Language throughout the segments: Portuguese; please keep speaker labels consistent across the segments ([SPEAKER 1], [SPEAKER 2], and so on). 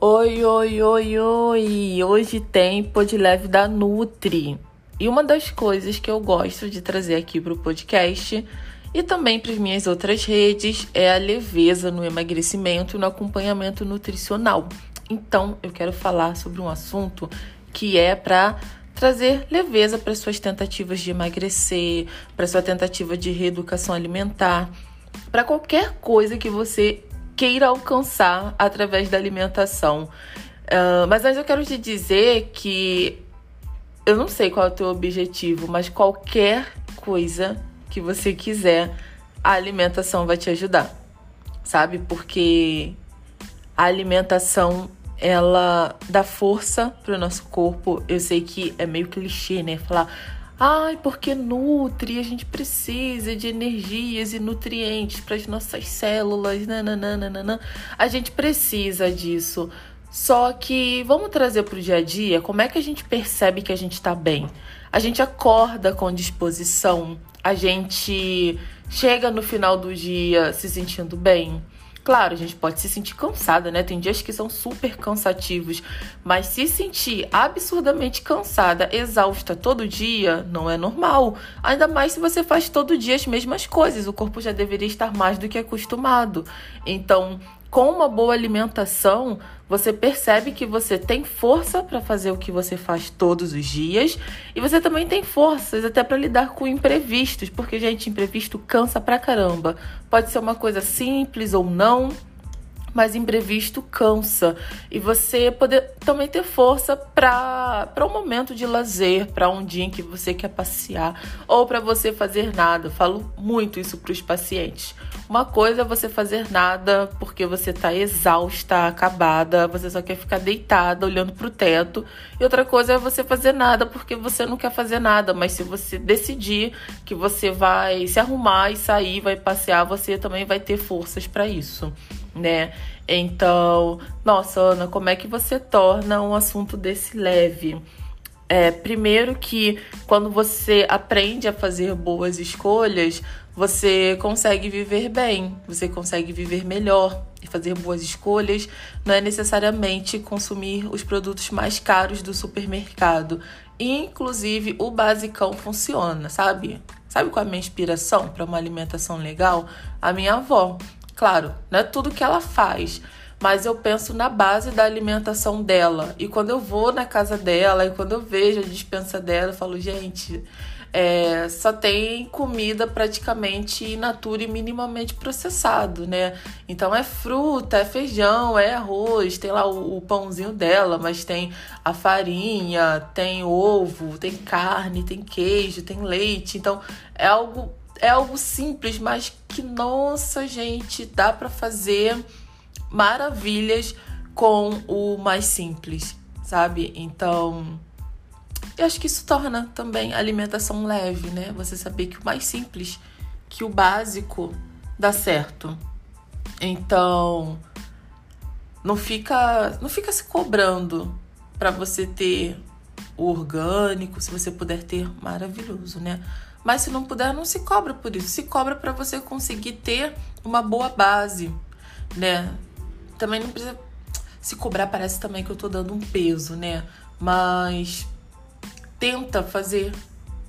[SPEAKER 1] Oi, oi, oi, oi! Hoje tem Pod Leve da Nutri. E uma das coisas que eu gosto de trazer aqui para o podcast e também para as minhas outras redes é a leveza no emagrecimento e no acompanhamento nutricional. Então, eu quero falar sobre um assunto que é para trazer leveza para suas tentativas de emagrecer, para sua tentativa de reeducação alimentar, para qualquer coisa que você queira alcançar através da alimentação. Uh, mas antes eu quero te dizer que eu não sei qual é o teu objetivo, mas qualquer coisa que você quiser, a alimentação vai te ajudar, sabe? Porque a alimentação ela dá força para o nosso corpo. Eu sei que é meio clichê, né? Falar, Ai, porque nutre, a gente precisa de energias e nutrientes para as nossas células, nananana. A gente precisa disso. Só que vamos trazer para o dia a dia como é que a gente percebe que a gente está bem. A gente acorda com disposição, a gente chega no final do dia se sentindo bem. Claro, a gente pode se sentir cansada, né? Tem dias que são super cansativos, mas se sentir absurdamente cansada, exausta todo dia, não é normal. Ainda mais se você faz todo dia as mesmas coisas, o corpo já deveria estar mais do que acostumado. Então, com uma boa alimentação, você percebe que você tem força para fazer o que você faz todos os dias e você também tem forças até para lidar com imprevistos, porque gente, imprevisto cansa pra caramba. Pode ser uma coisa simples ou não, mas imprevisto cansa. E você poder também ter força para um momento de lazer, para um dia em que você quer passear ou para você fazer nada. falo muito isso para os pacientes. Uma coisa é você fazer nada porque você está exausta, acabada, você só quer ficar deitada olhando para o teto. E outra coisa é você fazer nada porque você não quer fazer nada, mas se você decidir que você vai se arrumar e sair, vai passear, você também vai ter forças para isso né? Então, nossa, Ana, como é que você torna um assunto desse leve? É, primeiro que quando você aprende a fazer boas escolhas, você consegue viver bem, você consegue viver melhor e fazer boas escolhas. Não é necessariamente consumir os produtos mais caros do supermercado. Inclusive, o basicão funciona, sabe? Sabe qual é a minha inspiração para uma alimentação legal? A minha avó. Claro, não é tudo que ela faz, mas eu penso na base da alimentação dela. E quando eu vou na casa dela e quando eu vejo a dispensa dela, eu falo, gente, é, só tem comida praticamente in natura e minimamente processado, né? Então é fruta, é feijão, é arroz, tem lá o, o, pãozinho dela, mas tem a farinha, tem ovo, tem carne, tem queijo, tem leite. Então é algo é algo simples, mas que nossa, gente, dá para fazer maravilhas com o mais simples, sabe? Então, eu acho que isso torna também a alimentação leve, né? Você saber que o mais simples, que o básico dá certo. Então, não fica, não fica se cobrando para você ter orgânico, se você puder ter, maravilhoso, né? Mas se não puder, não se cobra por isso. Se cobra para você conseguir ter uma boa base, né? Também não precisa se cobrar, parece também que eu tô dando um peso, né? Mas tenta fazer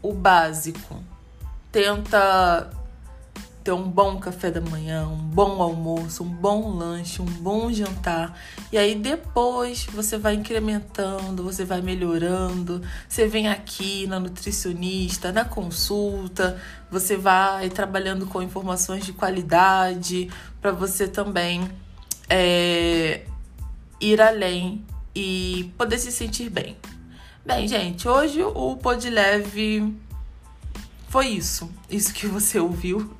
[SPEAKER 1] o básico. Tenta ter um bom café da manhã, um bom almoço, um bom lanche, um bom jantar. E aí depois você vai incrementando, você vai melhorando. Você vem aqui na nutricionista, na consulta, você vai trabalhando com informações de qualidade para você também é, ir além e poder se sentir bem. Bem, gente, hoje o Pod Leve foi isso, isso que você ouviu.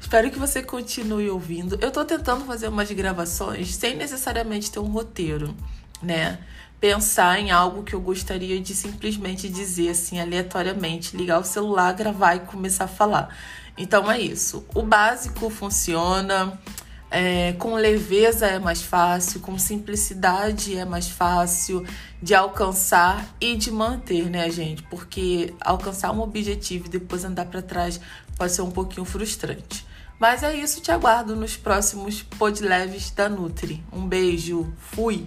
[SPEAKER 1] Espero que você continue ouvindo. Eu tô tentando fazer umas gravações sem necessariamente ter um roteiro, né? Pensar em algo que eu gostaria de simplesmente dizer assim aleatoriamente, ligar o celular, gravar e começar a falar. Então é isso. O básico funciona. É, com leveza é mais fácil, com simplicidade é mais fácil de alcançar e de manter, né, gente? Porque alcançar um objetivo e depois andar para trás pode ser um pouquinho frustrante. Mas é isso, te aguardo nos próximos podleves da Nutri. Um beijo, fui!